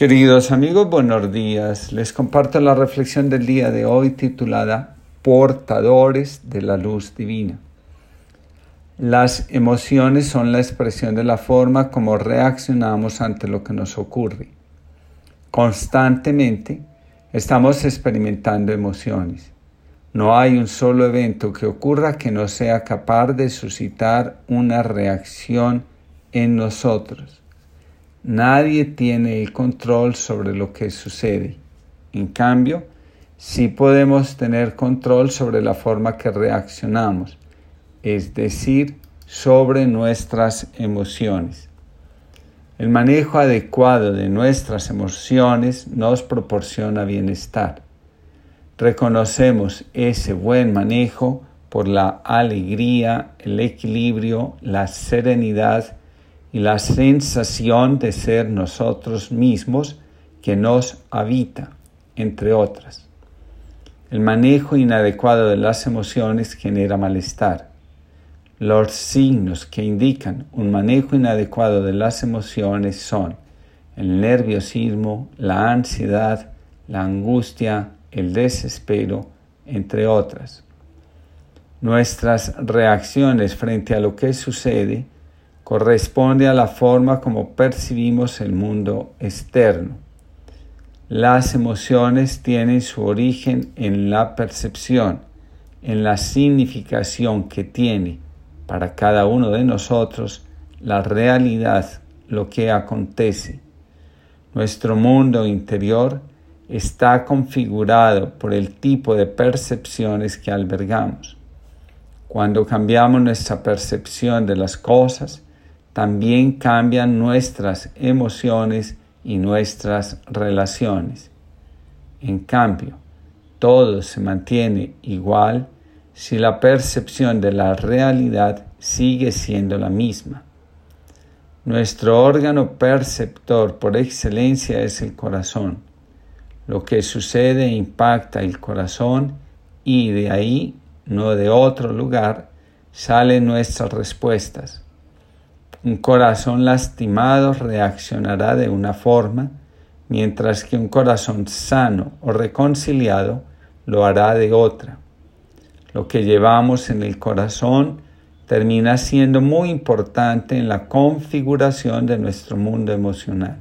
Queridos amigos, buenos días. Les comparto la reflexión del día de hoy titulada Portadores de la Luz Divina. Las emociones son la expresión de la forma como reaccionamos ante lo que nos ocurre. Constantemente estamos experimentando emociones. No hay un solo evento que ocurra que no sea capaz de suscitar una reacción en nosotros. Nadie tiene el control sobre lo que sucede. En cambio, sí podemos tener control sobre la forma que reaccionamos, es decir, sobre nuestras emociones. El manejo adecuado de nuestras emociones nos proporciona bienestar. Reconocemos ese buen manejo por la alegría, el equilibrio, la serenidad y la sensación de ser nosotros mismos que nos habita, entre otras. El manejo inadecuado de las emociones genera malestar. Los signos que indican un manejo inadecuado de las emociones son el nerviosismo, la ansiedad, la angustia, el desespero, entre otras. Nuestras reacciones frente a lo que sucede corresponde a la forma como percibimos el mundo externo. Las emociones tienen su origen en la percepción, en la significación que tiene para cada uno de nosotros la realidad, lo que acontece. Nuestro mundo interior está configurado por el tipo de percepciones que albergamos. Cuando cambiamos nuestra percepción de las cosas, también cambian nuestras emociones y nuestras relaciones. En cambio, todo se mantiene igual si la percepción de la realidad sigue siendo la misma. Nuestro órgano perceptor por excelencia es el corazón. Lo que sucede impacta el corazón y de ahí, no de otro lugar, salen nuestras respuestas. Un corazón lastimado reaccionará de una forma, mientras que un corazón sano o reconciliado lo hará de otra. Lo que llevamos en el corazón termina siendo muy importante en la configuración de nuestro mundo emocional.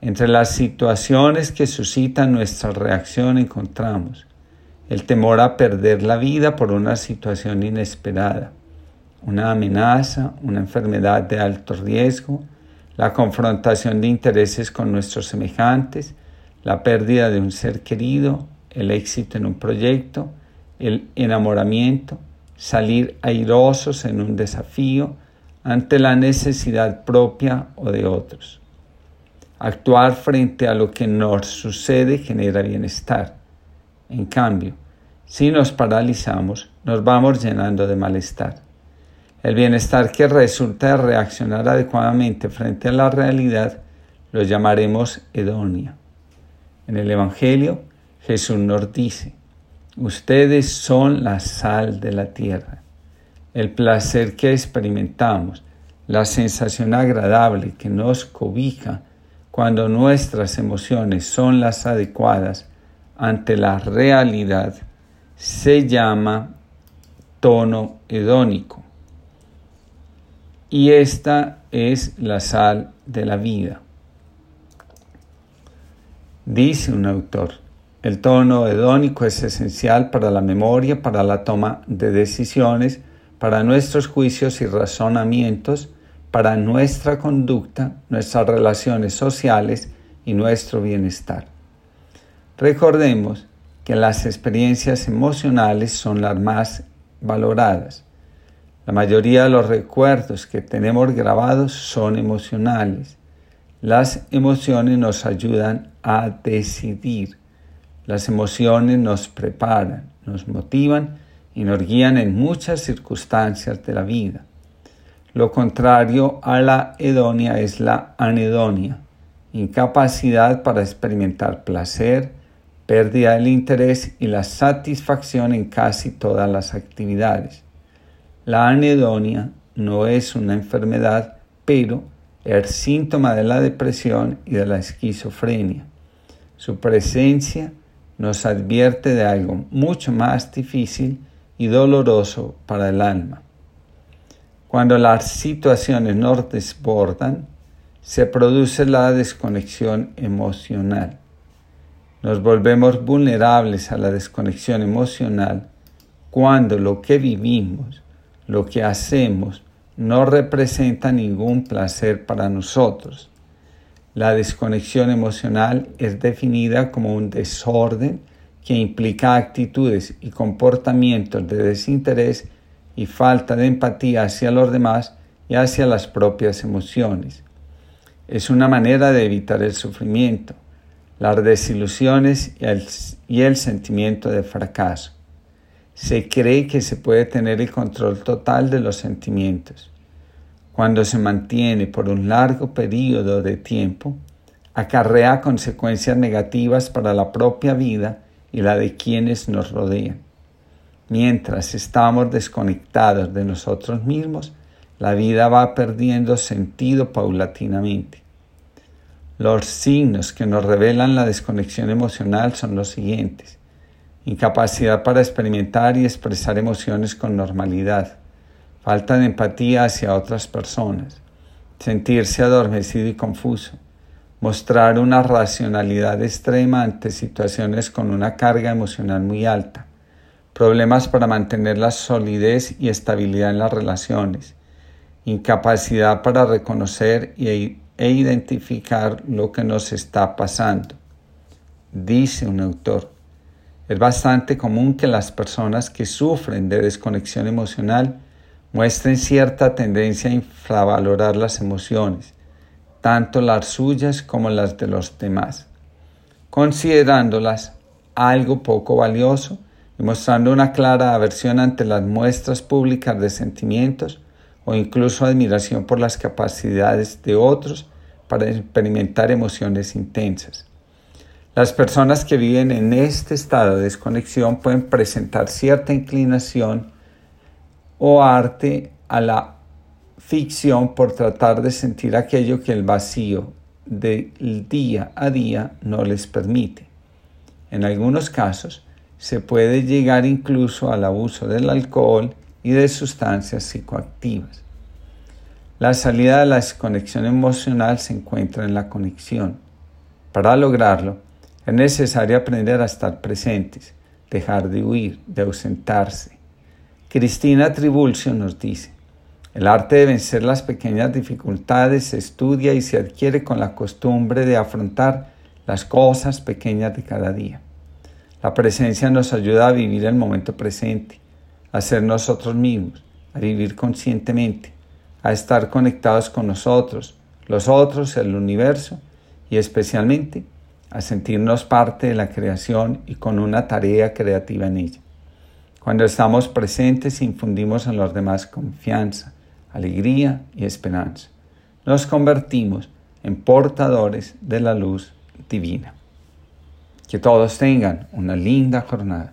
Entre las situaciones que suscitan nuestra reacción encontramos el temor a perder la vida por una situación inesperada, una amenaza, una enfermedad de alto riesgo, la confrontación de intereses con nuestros semejantes, la pérdida de un ser querido, el éxito en un proyecto, el enamoramiento, salir airosos en un desafío ante la necesidad propia o de otros. Actuar frente a lo que nos sucede genera bienestar. En cambio, si nos paralizamos, nos vamos llenando de malestar. El bienestar que resulta de reaccionar adecuadamente frente a la realidad lo llamaremos hedonia. En el Evangelio Jesús nos dice, ustedes son la sal de la tierra. El placer que experimentamos, la sensación agradable que nos cobija cuando nuestras emociones son las adecuadas ante la realidad, se llama tono hedónico y esta es la sal de la vida. Dice un autor, el tono hedónico es esencial para la memoria, para la toma de decisiones, para nuestros juicios y razonamientos, para nuestra conducta, nuestras relaciones sociales y nuestro bienestar. Recordemos que las experiencias emocionales son las más valoradas. La mayoría de los recuerdos que tenemos grabados son emocionales. Las emociones nos ayudan a decidir. Las emociones nos preparan, nos motivan y nos guían en muchas circunstancias de la vida. Lo contrario a la hedonia es la anedonia, incapacidad para experimentar placer, pérdida del interés y la satisfacción en casi todas las actividades. La anedonia no es una enfermedad, pero el síntoma de la depresión y de la esquizofrenia. Su presencia nos advierte de algo mucho más difícil y doloroso para el alma. Cuando las situaciones nos desbordan, se produce la desconexión emocional. Nos volvemos vulnerables a la desconexión emocional cuando lo que vivimos, lo que hacemos, no representa ningún placer para nosotros. La desconexión emocional es definida como un desorden que implica actitudes y comportamientos de desinterés y falta de empatía hacia los demás y hacia las propias emociones. Es una manera de evitar el sufrimiento, las desilusiones y el, y el sentimiento de fracaso. Se cree que se puede tener el control total de los sentimientos. Cuando se mantiene por un largo periodo de tiempo, acarrea consecuencias negativas para la propia vida y la de quienes nos rodean. Mientras estamos desconectados de nosotros mismos, la vida va perdiendo sentido paulatinamente. Los signos que nos revelan la desconexión emocional son los siguientes. Incapacidad para experimentar y expresar emociones con normalidad. Falta de empatía hacia otras personas. Sentirse adormecido y confuso. Mostrar una racionalidad extrema ante situaciones con una carga emocional muy alta. Problemas para mantener la solidez y estabilidad en las relaciones. Incapacidad para reconocer y e identificar lo que nos está pasando. Dice un autor, es bastante común que las personas que sufren de desconexión emocional muestren cierta tendencia a infravalorar las emociones, tanto las suyas como las de los demás, considerándolas algo poco valioso y mostrando una clara aversión ante las muestras públicas de sentimientos o incluso admiración por las capacidades de otros para experimentar emociones intensas. Las personas que viven en este estado de desconexión pueden presentar cierta inclinación o arte a la ficción por tratar de sentir aquello que el vacío del día a día no les permite. En algunos casos se puede llegar incluso al abuso del alcohol y de sustancias psicoactivas. La salida de la desconexión emocional se encuentra en la conexión. Para lograrlo, es necesario aprender a estar presentes, dejar de huir, de ausentarse. Cristina Tribulcio nos dice, el arte de vencer las pequeñas dificultades se estudia y se adquiere con la costumbre de afrontar las cosas pequeñas de cada día. La presencia nos ayuda a vivir el momento presente, a ser nosotros mismos, a vivir conscientemente, a estar conectados con nosotros, los otros, el universo y especialmente a sentirnos parte de la creación y con una tarea creativa en ella. Cuando estamos presentes infundimos en los demás confianza, alegría y esperanza. Nos convertimos en portadores de la luz divina. Que todos tengan una linda jornada.